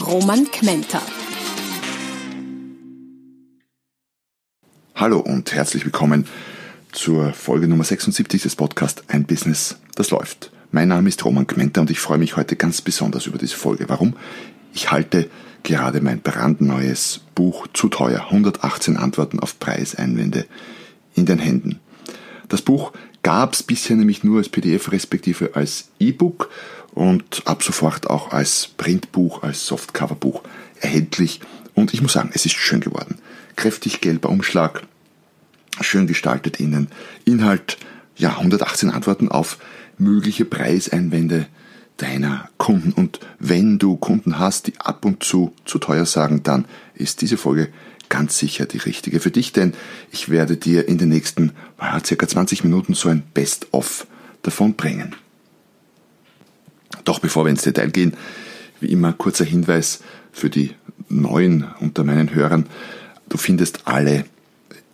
Roman Kmenter. Hallo und herzlich willkommen zur Folge Nummer 76 des Podcasts Ein Business, das läuft. Mein Name ist Roman Kmenter und ich freue mich heute ganz besonders über diese Folge. Warum? Ich halte gerade mein brandneues Buch Zu teuer, 118 Antworten auf Preiseinwände in den Händen. Das Buch gab es bisher nämlich nur als PDF respektive als E-Book und ab sofort auch als Printbuch, als Softcoverbuch erhältlich. Und ich muss sagen, es ist schön geworden. Kräftig gelber Umschlag, schön gestaltet innen. Inhalt, ja, 118 Antworten auf mögliche Preiseinwände deiner Kunden. Und wenn du Kunden hast, die ab und zu zu teuer sagen, dann ist diese Folge ganz sicher die richtige für dich, denn ich werde dir in den nächsten ja, circa 20 Minuten so ein Best-of davon bringen. Doch bevor wir ins Detail gehen, wie immer kurzer Hinweis für die Neuen unter meinen Hörern. Du findest alle,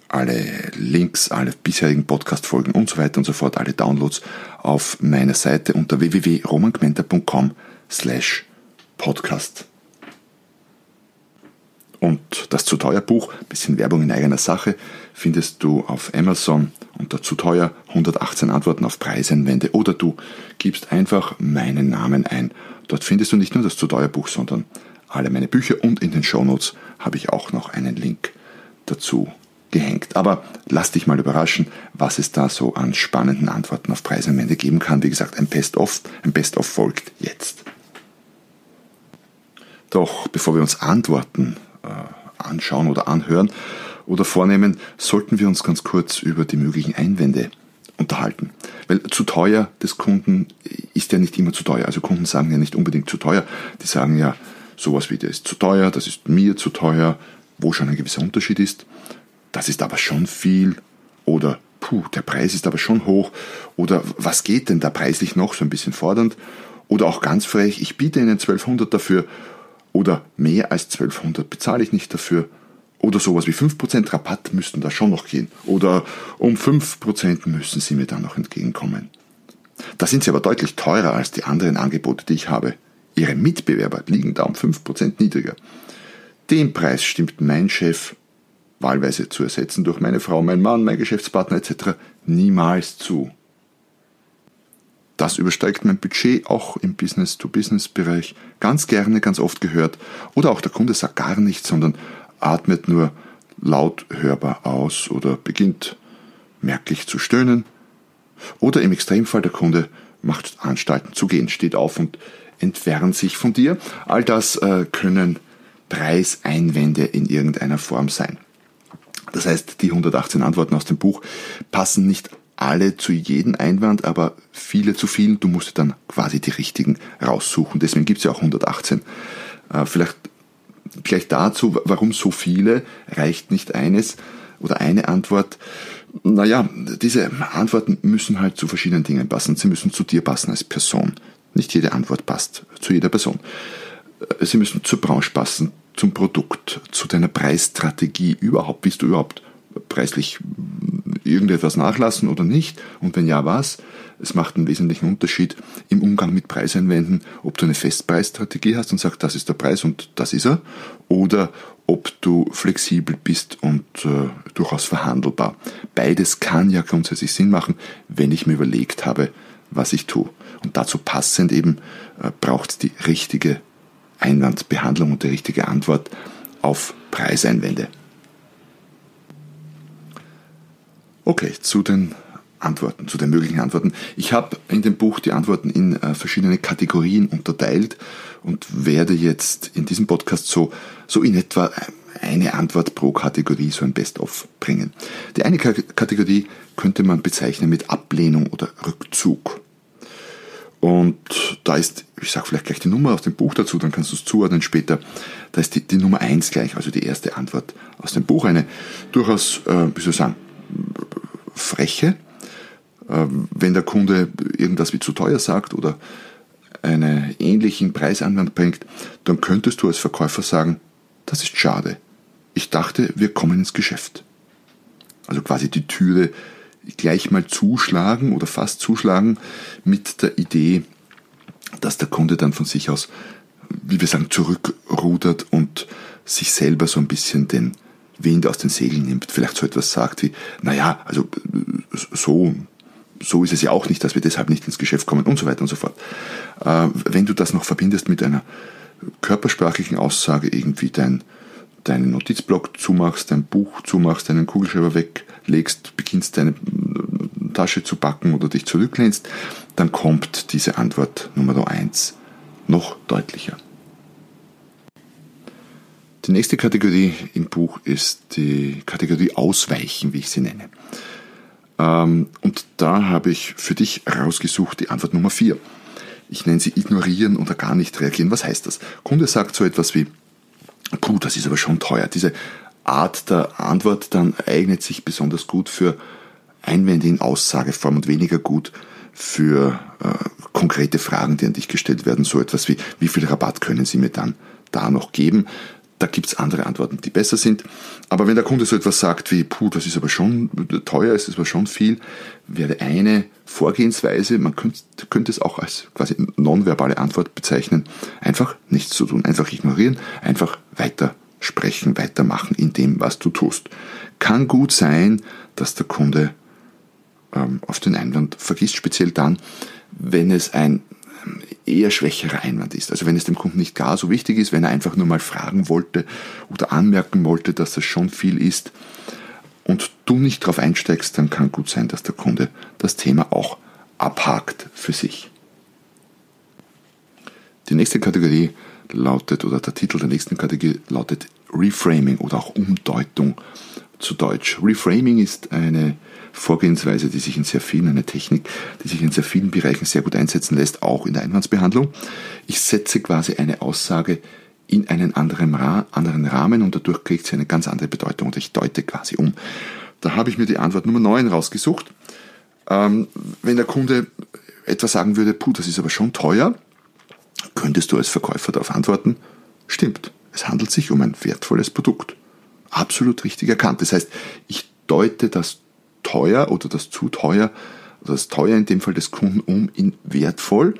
alle Links, alle bisherigen Podcast-Folgen und so weiter und so fort, alle Downloads auf meiner Seite unter www.romangmenta.com slash podcast. Und das zu teuer Buch, bisschen Werbung in eigener Sache, findest du auf Amazon unter zu teuer 118 Antworten auf Preiseinwände oder du gibst einfach meinen Namen ein. Dort findest du nicht nur das zu teuer Buch, sondern alle meine Bücher und in den Shownotes habe ich auch noch einen Link dazu gehängt. Aber lass dich mal überraschen, was es da so an spannenden Antworten auf Preiseinwände geben kann. Wie gesagt, ein Best-of, ein Best-of folgt jetzt. Doch bevor wir uns Antworten anschauen oder anhören oder vornehmen, sollten wir uns ganz kurz über die möglichen Einwände unterhalten. Weil zu teuer des Kunden ist ja nicht immer zu teuer. Also Kunden sagen ja nicht unbedingt zu teuer. Die sagen ja sowas wie, der ist zu teuer, das ist mir zu teuer, wo schon ein gewisser Unterschied ist. Das ist aber schon viel. Oder, puh, der Preis ist aber schon hoch. Oder, was geht denn da preislich noch? So ein bisschen fordernd. Oder auch ganz frech, ich biete Ihnen 1200 dafür oder mehr als 1200 bezahle ich nicht dafür. Oder sowas wie 5% Rabatt müssten da schon noch gehen. Oder um 5% müssen Sie mir da noch entgegenkommen. Da sind Sie aber deutlich teurer als die anderen Angebote, die ich habe. Ihre Mitbewerber liegen da um 5% niedriger. Den Preis stimmt mein Chef, wahlweise zu ersetzen durch meine Frau, mein Mann, mein Geschäftspartner etc., niemals zu. Das übersteigt mein Budget auch im Business-to-Business-Bereich ganz gerne, ganz oft gehört. Oder auch der Kunde sagt gar nichts, sondern atmet nur laut hörbar aus oder beginnt merklich zu stöhnen. Oder im Extremfall der Kunde macht Anstalten zu gehen, steht auf und entfernt sich von dir. All das äh, können Preiseinwände in irgendeiner Form sein. Das heißt, die 118 Antworten aus dem Buch passen nicht alle zu jedem Einwand, aber viele zu vielen. Du musst dann quasi die richtigen raussuchen. Deswegen gibt es ja auch 118. Äh, vielleicht gleich dazu, warum so viele, reicht nicht eines oder eine Antwort. Naja, diese Antworten müssen halt zu verschiedenen Dingen passen. Sie müssen zu dir passen als Person. Nicht jede Antwort passt zu jeder Person. Äh, sie müssen zur Branche passen, zum Produkt, zu deiner Preisstrategie überhaupt. Bist du überhaupt preislich irgendetwas nachlassen oder nicht? Und wenn ja, was? Es macht einen wesentlichen Unterschied im Umgang mit Preiseinwänden, ob du eine Festpreisstrategie hast und sagst, das ist der Preis und das ist er, oder ob du flexibel bist und äh, durchaus verhandelbar. Beides kann ja grundsätzlich Sinn machen, wenn ich mir überlegt habe, was ich tue. Und dazu passend eben äh, braucht es die richtige Einwandbehandlung und die richtige Antwort auf Preiseinwände. Okay, zu den Antworten, zu den möglichen Antworten. Ich habe in dem Buch die Antworten in äh, verschiedene Kategorien unterteilt und werde jetzt in diesem Podcast so, so in etwa eine Antwort pro Kategorie, so ein Best-of bringen. Die eine Kategorie könnte man bezeichnen mit Ablehnung oder Rückzug. Und da ist, ich sage vielleicht gleich die Nummer aus dem Buch dazu, dann kannst du es zuordnen später. Da ist die, die Nummer eins gleich, also die erste Antwort aus dem Buch. Eine durchaus, äh, wie soll ich sagen, freche, äh, wenn der Kunde irgendwas wie zu teuer sagt oder einen ähnlichen Preisanwand bringt, dann könntest du als Verkäufer sagen, das ist schade. Ich dachte, wir kommen ins Geschäft. Also quasi die Türe gleich mal zuschlagen oder fast zuschlagen mit der Idee, dass der Kunde dann von sich aus, wie wir sagen, zurückrudert und sich selber so ein bisschen den Wind aus den Segeln nimmt, vielleicht so etwas sagt wie, naja, also so, so ist es ja auch nicht, dass wir deshalb nicht ins Geschäft kommen und so weiter und so fort. Äh, wenn du das noch verbindest mit einer körpersprachlichen Aussage, irgendwie dein, deinen Notizblock zumachst, dein Buch zumachst, deinen Kugelschreiber weglegst, beginnst deine Tasche zu backen oder dich zurücklehnst, dann kommt diese Antwort Nummer eins noch deutlicher. Die nächste Kategorie im Buch ist die Kategorie Ausweichen, wie ich sie nenne. Ähm, und da habe ich für dich rausgesucht die Antwort Nummer vier. Ich nenne sie ignorieren oder gar nicht reagieren. Was heißt das? Kunde sagt so etwas wie, puh, das ist aber schon teuer. Diese Art der Antwort dann eignet sich besonders gut für Einwände in Aussageform und weniger gut für äh, konkrete Fragen, die an dich gestellt werden. So etwas wie, wie viel Rabatt können Sie mir dann da noch geben? Da gibt's andere Antworten, die besser sind. Aber wenn der Kunde so etwas sagt wie, puh, das ist aber schon teuer, ist aber schon viel, wäre eine Vorgehensweise, man könnte, könnte es auch als quasi nonverbale Antwort bezeichnen, einfach nichts zu tun, einfach ignorieren, einfach weiter sprechen, weitermachen in dem, was du tust. Kann gut sein, dass der Kunde ähm, auf den Einwand vergisst, speziell dann, wenn es ein eher schwächerer Einwand ist. Also wenn es dem Kunden nicht gar so wichtig ist, wenn er einfach nur mal fragen wollte oder anmerken wollte, dass das schon viel ist und du nicht darauf einsteigst, dann kann gut sein, dass der Kunde das Thema auch abhakt für sich. Die nächste Kategorie lautet, oder der Titel der nächsten Kategorie lautet Reframing oder auch Umdeutung zu Deutsch. Reframing ist eine Vorgehensweise, die sich in sehr vielen, eine Technik, die sich in sehr vielen Bereichen sehr gut einsetzen lässt, auch in der Einwandsbehandlung. Ich setze quasi eine Aussage in einen anderen, anderen Rahmen und dadurch kriegt sie eine ganz andere Bedeutung und ich deute quasi um. Da habe ich mir die Antwort Nummer 9 rausgesucht. Ähm, wenn der Kunde etwas sagen würde, puh, das ist aber schon teuer, könntest du als Verkäufer darauf antworten, stimmt, es handelt sich um ein wertvolles Produkt. Absolut richtig erkannt. Das heißt, ich deute das teuer oder das zu teuer, das teuer in dem Fall des Kunden um in wertvoll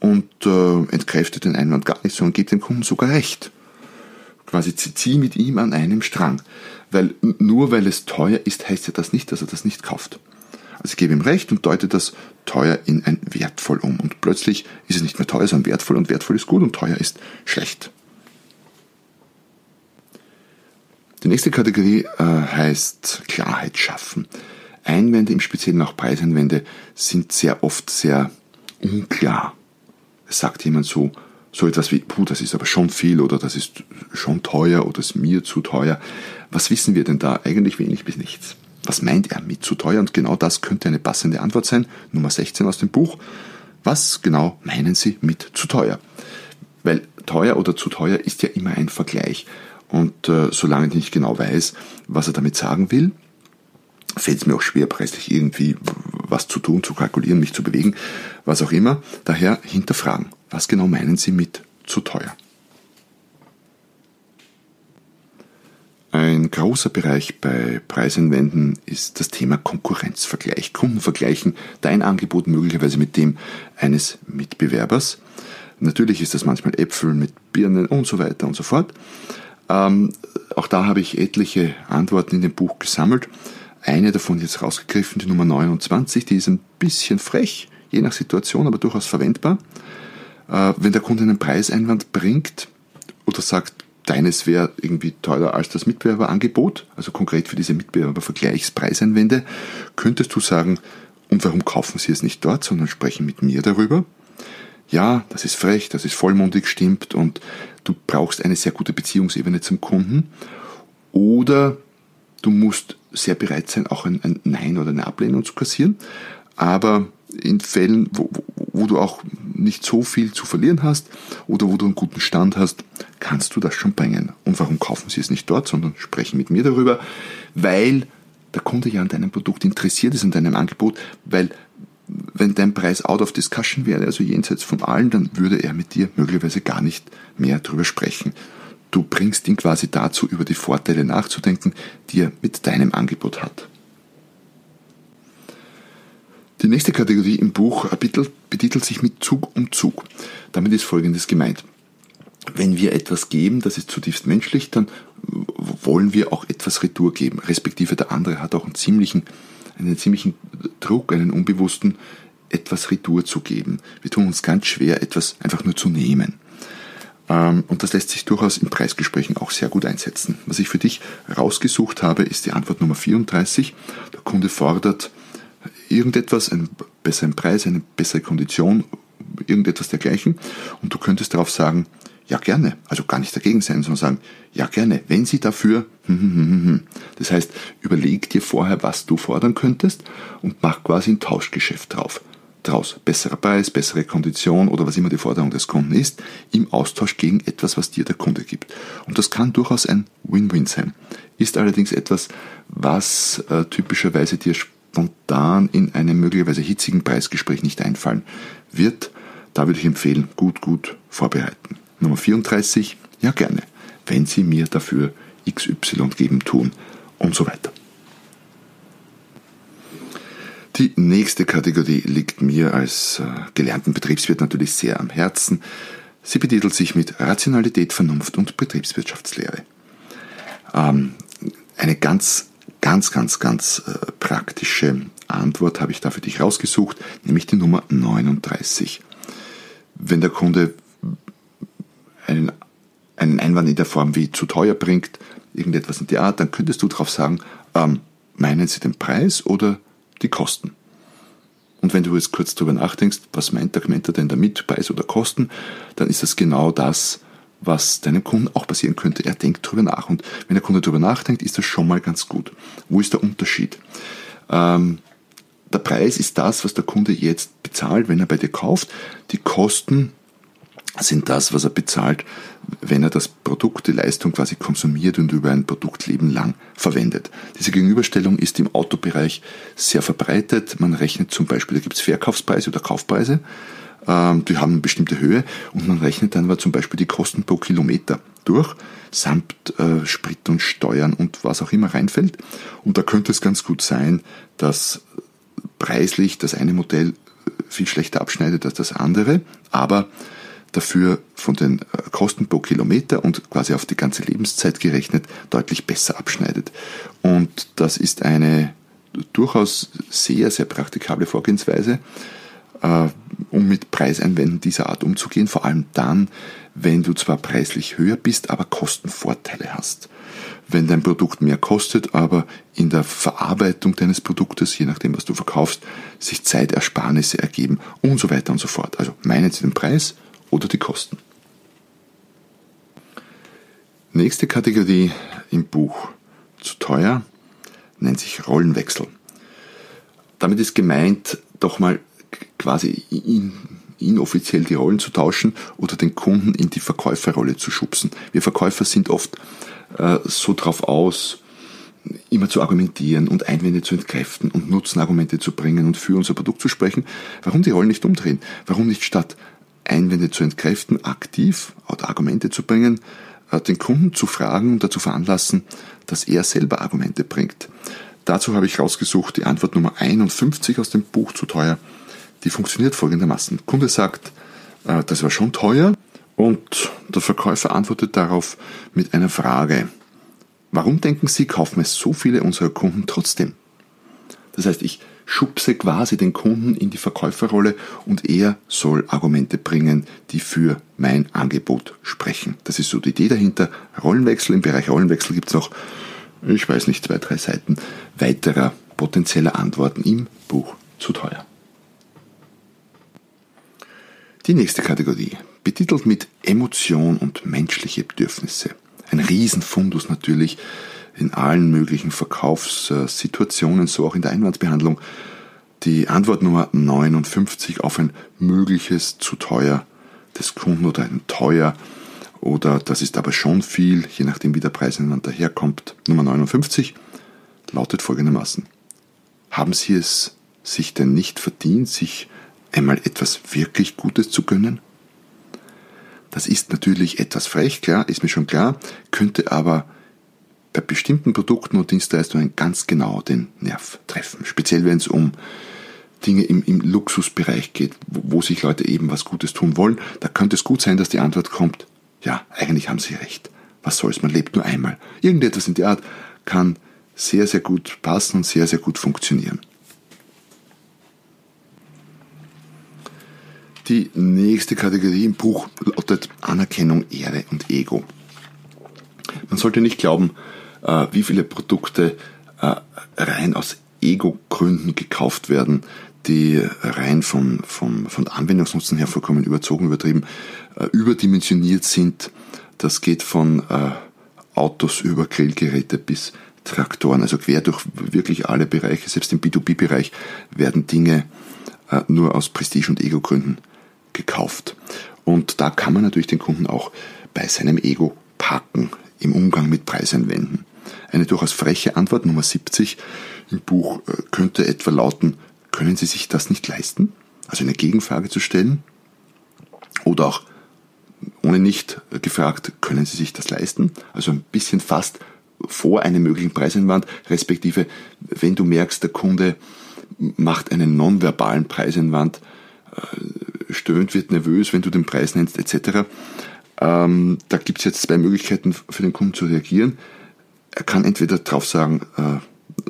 und äh, entkräftet den Einwand gar nicht, sondern gibt dem Kunden sogar recht. Quasi zieh mit ihm an einem Strang. Weil nur weil es teuer ist, heißt ja das nicht, dass er das nicht kauft. Also ich gebe ihm recht und deute das teuer in ein wertvoll um. Und plötzlich ist es nicht mehr teuer, sondern wertvoll und wertvoll ist gut und teuer ist schlecht. Die nächste Kategorie äh, heißt Klarheit schaffen. Einwände, im Speziellen auch Preiseinwände, sind sehr oft sehr unklar. Es sagt jemand so, so etwas wie, puh, das ist aber schon viel oder das ist schon teuer oder ist mir zu teuer. Was wissen wir denn da? Eigentlich wenig bis nichts. Was meint er mit zu teuer? Und genau das könnte eine passende Antwort sein. Nummer 16 aus dem Buch. Was genau meinen Sie mit zu teuer? Weil teuer oder zu teuer ist ja immer ein Vergleich. Und äh, solange ich nicht genau weiß, was er damit sagen will, fällt es mir auch schwer, preislich irgendwie was zu tun, zu kalkulieren, mich zu bewegen, was auch immer. Daher hinterfragen. Was genau meinen Sie mit zu teuer? Ein großer Bereich bei Preiseinwänden ist das Thema Konkurrenzvergleich. Kunden vergleichen dein Angebot möglicherweise mit dem eines Mitbewerbers. Natürlich ist das manchmal Äpfel mit Birnen und so weiter und so fort. Ähm, auch da habe ich etliche Antworten in dem Buch gesammelt. Eine davon jetzt rausgegriffen, die Nummer 29, die ist ein bisschen frech, je nach Situation, aber durchaus verwendbar. Äh, wenn der Kunde einen Preiseinwand bringt oder sagt, deines wäre irgendwie teurer als das Mitbewerberangebot, also konkret für diese Mitbewerbervergleichspreiseinwände, könntest du sagen, und warum kaufen sie es nicht dort, sondern sprechen mit mir darüber? Ja, das ist frech, das ist vollmundig, stimmt und du brauchst eine sehr gute Beziehungsebene zum Kunden. Oder du musst sehr bereit sein, auch ein, ein Nein oder eine Ablehnung zu kassieren. Aber in Fällen, wo, wo, du auch nicht so viel zu verlieren hast oder wo du einen guten Stand hast, kannst du das schon bringen. Und warum kaufen sie es nicht dort, sondern sprechen mit mir darüber? Weil der Kunde ja an deinem Produkt interessiert ist, an deinem Angebot, weil wenn dein Preis out of discussion wäre, also jenseits von allen, dann würde er mit dir möglicherweise gar nicht mehr darüber sprechen. Du bringst ihn quasi dazu, über die Vorteile nachzudenken, die er mit deinem Angebot hat. Die nächste Kategorie im Buch betitelt sich mit Zug um Zug. Damit ist Folgendes gemeint. Wenn wir etwas geben, das ist zutiefst menschlich, dann wollen wir auch etwas Retour geben. Respektive der andere hat auch einen ziemlichen, einen ziemlichen Druck, einen unbewussten, etwas Retour zu geben. Wir tun uns ganz schwer, etwas einfach nur zu nehmen. Ähm, und das lässt sich durchaus in Preisgesprächen auch sehr gut einsetzen. Was ich für dich rausgesucht habe, ist die Antwort Nummer 34. Der Kunde fordert irgendetwas, einen besseren Preis, eine bessere Kondition, irgendetwas dergleichen. Und du könntest darauf sagen, ja gerne, also gar nicht dagegen sein, sondern sagen, ja gerne, wenn Sie dafür, hm, hm, hm, das heißt, überleg dir vorher, was du fordern könntest und mach quasi ein Tauschgeschäft drauf. Draus besserer Preis, bessere Kondition oder was immer die Forderung des Kunden ist, im Austausch gegen etwas, was dir der Kunde gibt. Und das kann durchaus ein Win-Win sein. Ist allerdings etwas, was äh, typischerweise dir spontan in einem möglicherweise hitzigen Preisgespräch nicht einfallen wird. Da würde ich empfehlen, gut, gut vorbereiten. Nummer 34, ja gerne, wenn Sie mir dafür XY geben, tun und so weiter. Die nächste Kategorie liegt mir als äh, gelernten Betriebswirt natürlich sehr am Herzen. Sie betitelt sich mit Rationalität, Vernunft und Betriebswirtschaftslehre. Ähm, eine ganz, ganz, ganz, ganz äh, praktische Antwort habe ich da für dich rausgesucht, nämlich die Nummer 39. Wenn der Kunde einen Einwand in der Form wie zu teuer bringt, irgendetwas in der Art, dann könntest du darauf sagen, ähm, meinen Sie den Preis oder die Kosten? Und wenn du jetzt kurz darüber nachdenkst, was meint der meint er denn damit, Preis oder Kosten, dann ist das genau das, was deinem Kunden auch passieren könnte. Er denkt darüber nach. Und wenn der Kunde darüber nachdenkt, ist das schon mal ganz gut. Wo ist der Unterschied? Ähm, der Preis ist das, was der Kunde jetzt bezahlt, wenn er bei dir kauft. Die Kosten sind das, was er bezahlt, wenn er das Produkt, die Leistung quasi konsumiert und über ein Produktleben lang verwendet. Diese Gegenüberstellung ist im Autobereich sehr verbreitet. Man rechnet zum Beispiel, da gibt es Verkaufspreise oder Kaufpreise, ähm, die haben eine bestimmte Höhe und man rechnet dann aber zum Beispiel die Kosten pro Kilometer durch, samt äh, Sprit und Steuern und was auch immer reinfällt. Und da könnte es ganz gut sein, dass preislich das eine Modell viel schlechter abschneidet als das andere, aber dafür von den äh, Kosten pro Kilometer und quasi auf die ganze Lebenszeit gerechnet deutlich besser abschneidet. Und das ist eine durchaus sehr, sehr praktikable Vorgehensweise, äh, um mit Preiseinwänden dieser Art umzugehen, vor allem dann, wenn du zwar preislich höher bist, aber Kostenvorteile hast. Wenn dein Produkt mehr kostet, aber in der Verarbeitung deines Produktes, je nachdem, was du verkaufst, sich Zeitersparnisse ergeben und so weiter und so fort. Also meinen Sie den Preis oder die Kosten. Nächste Kategorie im Buch zu teuer nennt sich Rollenwechsel. Damit ist gemeint, doch mal quasi in, inoffiziell die Rollen zu tauschen oder den Kunden in die Verkäuferrolle zu schubsen. Wir Verkäufer sind oft äh, so drauf aus, immer zu argumentieren und Einwände zu entkräften und Nutzenargumente zu bringen und für unser Produkt zu sprechen. Warum die Rollen nicht umdrehen? Warum nicht statt Einwände zu entkräften, aktiv oder Argumente zu bringen, äh, den Kunden zu fragen und dazu veranlassen, dass er selber Argumente bringt. Dazu habe ich rausgesucht die Antwort Nummer 51 aus dem Buch zu teuer. Die funktioniert folgendermaßen. Der Kunde sagt, äh, das war schon teuer und der Verkäufer antwortet darauf mit einer Frage. Warum denken Sie, kaufen es so viele unserer Kunden trotzdem? Das heißt, ich schubse quasi den Kunden in die Verkäuferrolle und er soll Argumente bringen, die für mein Angebot sprechen. Das ist so die Idee dahinter. Rollenwechsel, im Bereich Rollenwechsel gibt es noch, ich weiß nicht, zwei, drei Seiten weiterer potenzieller Antworten im Buch zu teuer. Die nächste Kategorie, betitelt mit Emotion und menschliche Bedürfnisse. Ein Riesenfundus natürlich, in allen möglichen Verkaufssituationen, so auch in der Einwandsbehandlung. die Antwort Nummer 59 auf ein mögliches zu teuer des Kunden oder ein teuer oder das ist aber schon viel, je nachdem wie der Preiseinwand daherkommt. Nummer 59 lautet folgendermaßen. Haben Sie es sich denn nicht verdient, sich einmal etwas wirklich Gutes zu gönnen? Das ist natürlich etwas frech, klar, ist mir schon klar, könnte aber bei bestimmten Produkten und Dienstleistungen ganz genau den Nerv treffen. Speziell wenn es um Dinge im, im Luxusbereich geht, wo, wo sich Leute eben was Gutes tun wollen, da könnte es gut sein, dass die Antwort kommt, ja, eigentlich haben sie recht. Was soll's, man lebt nur einmal. Irgendetwas in der Art kann sehr, sehr gut passen und sehr, sehr gut funktionieren. Die nächste Kategorie im Buch lautet Anerkennung, Ehre und Ego. Man sollte nicht glauben, wie viele Produkte äh, rein aus Ego-Gründen gekauft werden, die rein von, von, von Anwendungsnutzen her vollkommen überzogen, übertrieben, äh, überdimensioniert sind. Das geht von äh, Autos über Grillgeräte bis Traktoren, also quer durch wirklich alle Bereiche, selbst im B2B-Bereich werden Dinge äh, nur aus Prestige- und Ego-Gründen gekauft. Und da kann man natürlich den Kunden auch bei seinem Ego packen im Umgang mit Preiseinwänden. Eine durchaus freche Antwort Nummer 70 im Buch äh, könnte etwa lauten, können Sie sich das nicht leisten? Also eine Gegenfrage zu stellen. Oder auch ohne nicht gefragt, können Sie sich das leisten? Also ein bisschen fast vor einem möglichen Preiseinwand, respektive wenn du merkst, der Kunde macht einen nonverbalen Preiseinwand, äh, stöhnt, wird nervös, wenn du den Preis nennst, etc. Ähm, da gibt es jetzt zwei Möglichkeiten für den Kunden zu reagieren. Er kann entweder drauf sagen, äh,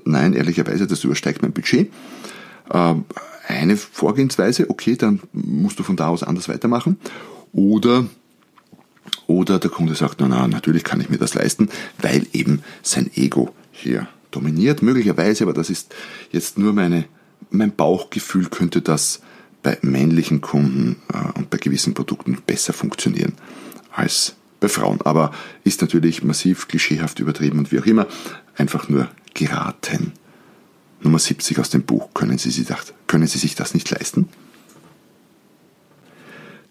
nein, ehrlicherweise, das übersteigt mein Budget. Ähm, eine Vorgehensweise, okay, dann musst du von da aus anders weitermachen. Oder, oder der Kunde sagt, na, na, natürlich kann ich mir das leisten, weil eben sein Ego hier dominiert. Möglicherweise, aber das ist jetzt nur meine, mein Bauchgefühl, könnte das bei männlichen Kunden äh, und bei gewissen Produkten besser funktionieren als bei Frauen. Aber ist natürlich massiv klischeehaft übertrieben und wie auch immer, einfach nur geraten. Nummer 70 aus dem Buch. Können Sie, sich das, können Sie sich das nicht leisten?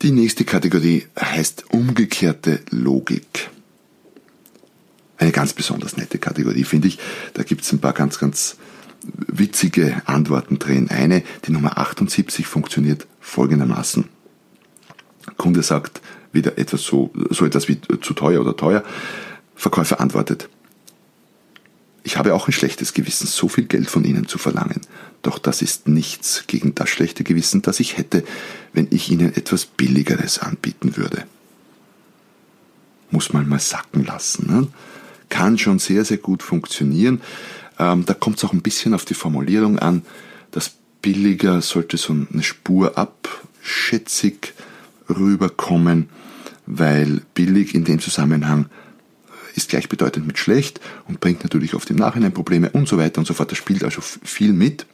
Die nächste Kategorie heißt umgekehrte Logik. Eine ganz besonders nette Kategorie, finde ich. Da gibt es ein paar ganz, ganz witzige Antworten drin. Eine, die Nummer 78, funktioniert folgendermaßen. Der Kunde sagt wieder etwas so, so etwas wie zu teuer oder teuer. Verkäufer antwortet, ich habe auch ein schlechtes Gewissen, so viel Geld von Ihnen zu verlangen. Doch das ist nichts gegen das schlechte Gewissen, das ich hätte, wenn ich Ihnen etwas Billigeres anbieten würde. Muss man mal sacken lassen. Ne? Kann schon sehr, sehr gut funktionieren. Ähm, da kommt es auch ein bisschen auf die Formulierung an. Das billiger sollte so eine Spur abschätzig rüberkommen, weil billig in dem Zusammenhang ist gleichbedeutend mit schlecht und bringt natürlich oft im Nachhinein Probleme und so weiter und so fort. Das spielt also viel mit.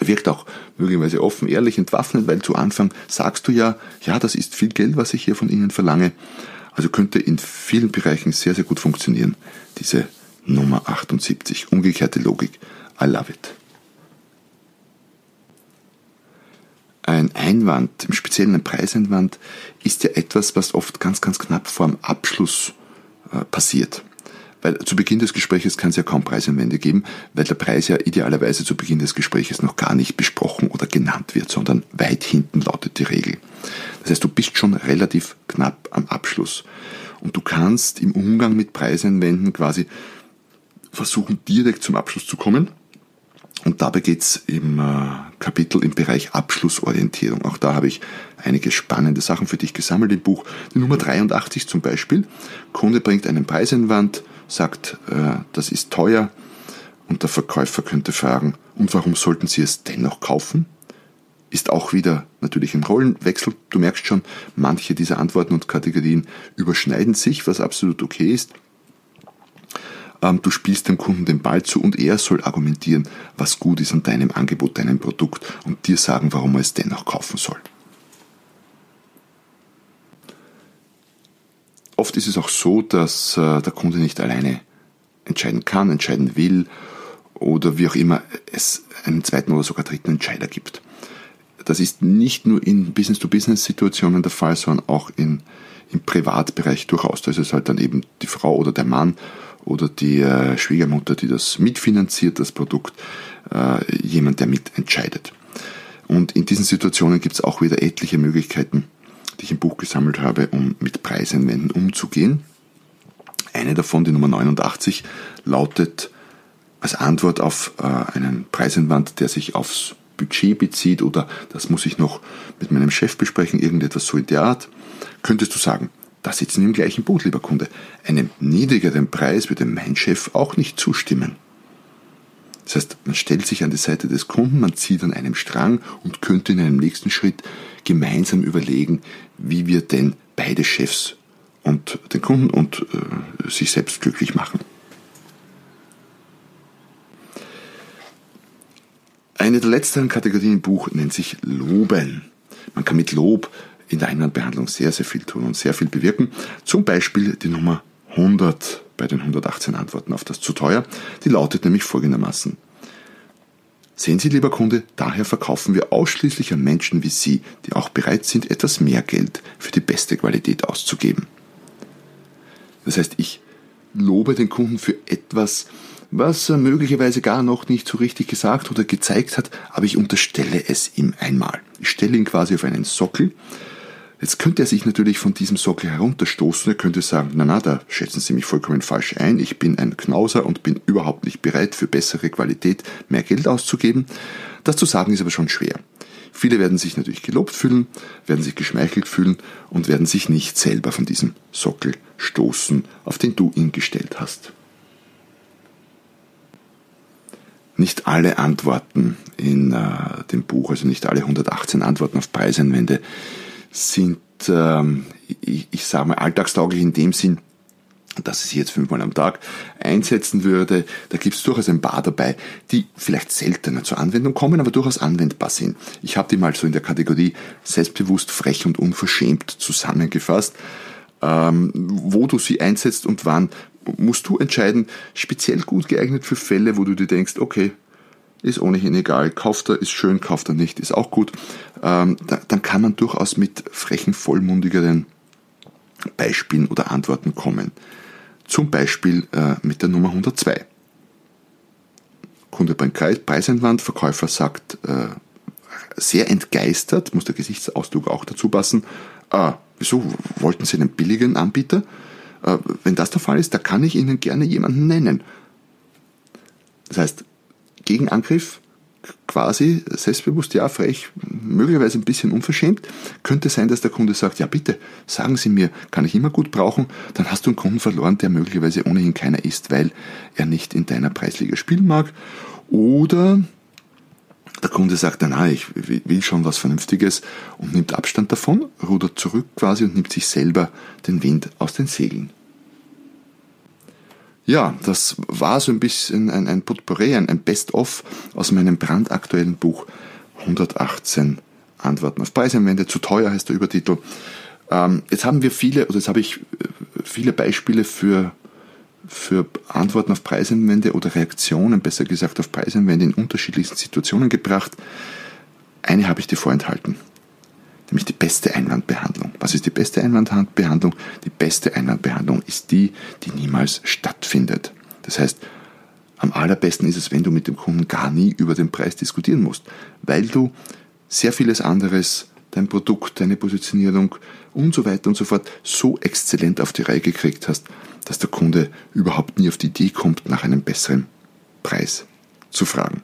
Wirkt auch möglicherweise offen, ehrlich, entwaffnet, weil zu Anfang sagst du ja, ja, das ist viel Geld, was ich hier von Ihnen verlange. Also könnte in vielen Bereichen sehr, sehr gut funktionieren, diese Nummer 78. Umgekehrte Logik. I love it. Ein Einwand, im Speziellen ein Preiseinwand, ist ja etwas, was oft ganz, ganz knapp vor dem Abschluss äh, passiert. Weil zu Beginn des Gespräches kann es ja kaum Preiseinwände geben, weil der Preis ja idealerweise zu Beginn des Gespräches noch gar nicht besprochen oder genannt wird, sondern weit hinten lautet die Regel. Das heißt, du bist schon relativ knapp am Abschluss. Und du kannst im Umgang mit Preiseinwänden quasi versuchen, direkt zum Abschluss zu kommen. Und dabei geht's im äh, Kapitel im Bereich Abschlussorientierung. Auch da habe ich einige spannende Sachen für dich gesammelt im Buch. Die Nummer 83 zum Beispiel. Kunde bringt einen Preiseinwand, sagt, äh, das ist teuer. Und der Verkäufer könnte fragen, und warum sollten Sie es dennoch kaufen? Ist auch wieder natürlich ein Rollenwechsel. Du merkst schon, manche dieser Antworten und Kategorien überschneiden sich, was absolut okay ist. Ähm, du spielst dem Kunden den Ball zu und er soll argumentieren, was gut ist an deinem Angebot, deinem Produkt und dir sagen, warum er es dennoch kaufen soll. Oft ist es auch so, dass äh, der Kunde nicht alleine entscheiden kann, entscheiden will oder wie auch immer es einen zweiten oder sogar dritten Entscheider gibt. Das ist nicht nur in Business-to-Business-Situationen der Fall, sondern auch in, im Privatbereich durchaus. Da ist es halt dann eben die Frau oder der Mann oder die äh, Schwiegermutter, die das mitfinanziert, das Produkt, äh, jemand, der mitentscheidet. Und in diesen Situationen gibt es auch wieder etliche Möglichkeiten, die ich im Buch gesammelt habe, um mit Preiseinwänden umzugehen. Eine davon, die Nummer 89, lautet als Antwort auf äh, einen Preiseinwand, der sich aufs Budget bezieht oder das muss ich noch mit meinem Chef besprechen, irgendetwas so in der Art, könntest du sagen, da sitzen im gleichen Boot, lieber Kunde. Einem niedrigeren Preis würde mein Chef auch nicht zustimmen. Das heißt, man stellt sich an die Seite des Kunden, man zieht an einem Strang und könnte in einem nächsten Schritt gemeinsam überlegen, wie wir denn beide Chefs und den Kunden und äh, sich selbst glücklich machen. Eine der letzten Kategorien im Buch nennt sich Loben. Man kann mit Lob in der Einwandbehandlung sehr, sehr viel tun und sehr viel bewirken. Zum Beispiel die Nummer 100 bei den 118 Antworten auf das zu teuer. Die lautet nämlich folgendermaßen. Sehen Sie, lieber Kunde, daher verkaufen wir ausschließlich an Menschen wie Sie, die auch bereit sind, etwas mehr Geld für die beste Qualität auszugeben. Das heißt, ich lobe den Kunden für etwas, was er möglicherweise gar noch nicht so richtig gesagt oder gezeigt hat, aber ich unterstelle es ihm einmal. Ich stelle ihn quasi auf einen Sockel Jetzt könnte er sich natürlich von diesem Sockel herunterstoßen. Er könnte sagen, na na, da schätzen Sie mich vollkommen falsch ein. Ich bin ein Knauser und bin überhaupt nicht bereit, für bessere Qualität mehr Geld auszugeben. Das zu sagen ist aber schon schwer. Viele werden sich natürlich gelobt fühlen, werden sich geschmeichelt fühlen und werden sich nicht selber von diesem Sockel stoßen, auf den du ihn gestellt hast. Nicht alle Antworten in äh, dem Buch, also nicht alle 118 Antworten auf Preiseinwände, sind, ähm, ich, ich sage mal, alltagstauglich in dem Sinn, dass ich sie jetzt fünfmal am Tag einsetzen würde. Da gibt es durchaus ein paar dabei, die vielleicht seltener zur Anwendung kommen, aber durchaus anwendbar sind. Ich habe die mal so in der Kategorie selbstbewusst, frech und unverschämt zusammengefasst. Ähm, wo du sie einsetzt und wann, musst du entscheiden. Speziell gut geeignet für Fälle, wo du dir denkst, okay, ist ohnehin egal. Kauft er, ist schön, kauft er nicht, ist auch gut. Ähm, da, dann kann man durchaus mit frechen, vollmundigeren Beispielen oder Antworten kommen. Zum Beispiel äh, mit der Nummer 102. Kunde beim Preiseinwand, Verkäufer sagt, äh, sehr entgeistert, muss der Gesichtsausdruck auch dazu passen, ah, wieso wollten Sie einen billigen Anbieter? Äh, wenn das der Fall ist, da kann ich Ihnen gerne jemanden nennen. Das heißt, Gegenangriff, quasi selbstbewusst, ja, frech, möglicherweise ein bisschen unverschämt, könnte sein, dass der Kunde sagt, ja bitte, sagen Sie mir, kann ich immer gut brauchen, dann hast du einen Kunden verloren, der möglicherweise ohnehin keiner ist, weil er nicht in deiner Preisliga spielen mag. Oder der Kunde sagt, na, ich will schon was Vernünftiges und nimmt Abstand davon, rudert zurück quasi und nimmt sich selber den Wind aus den Segeln. Ja, das war so ein bisschen ein, ein Potpourri, ein, ein Best-of aus meinem brandaktuellen Buch 118 Antworten auf Preiseinwände. Zu teuer heißt der Übertitel. Ähm, jetzt haben wir viele, oder jetzt habe ich äh, viele Beispiele für, für Antworten auf Preiseinwände oder Reaktionen, besser gesagt auf Preiseinwände in unterschiedlichsten Situationen gebracht. Eine habe ich dir vorenthalten nämlich die beste Einwandbehandlung. Was ist die beste Einwandbehandlung? Die beste Einwandbehandlung ist die, die niemals stattfindet. Das heißt, am allerbesten ist es, wenn du mit dem Kunden gar nie über den Preis diskutieren musst, weil du sehr vieles anderes, dein Produkt, deine Positionierung und so weiter und so fort so exzellent auf die Reihe gekriegt hast, dass der Kunde überhaupt nie auf die Idee kommt, nach einem besseren Preis zu fragen.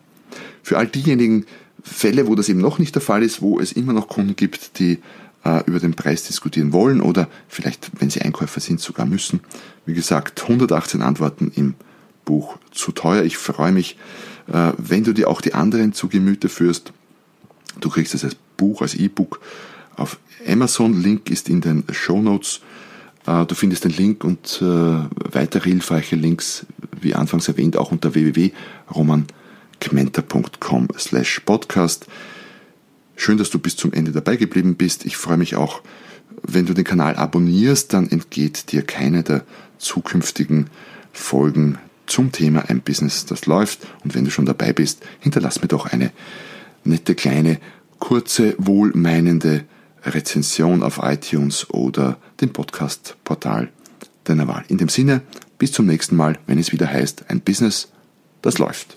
Für all diejenigen, Fälle, wo das eben noch nicht der Fall ist, wo es immer noch Kunden gibt, die äh, über den Preis diskutieren wollen oder vielleicht, wenn sie Einkäufer sind, sogar müssen. Wie gesagt, 118 Antworten im Buch zu teuer. Ich freue mich, äh, wenn du dir auch die anderen zu Gemüte führst. Du kriegst es als Buch, als E-Book auf Amazon. Link ist in den Show Notes. Äh, du findest den Link und äh, weitere hilfreiche Links, wie anfangs erwähnt, auch unter www.roman.com gmenta.com slash podcast. Schön, dass du bis zum Ende dabei geblieben bist. Ich freue mich auch, wenn du den Kanal abonnierst, dann entgeht dir keine der zukünftigen Folgen zum Thema ein Business, das läuft. Und wenn du schon dabei bist, hinterlass mir doch eine nette kleine, kurze, wohlmeinende Rezension auf iTunes oder dem Podcast-Portal deiner Wahl. In dem Sinne, bis zum nächsten Mal, wenn es wieder heißt, ein Business, das läuft.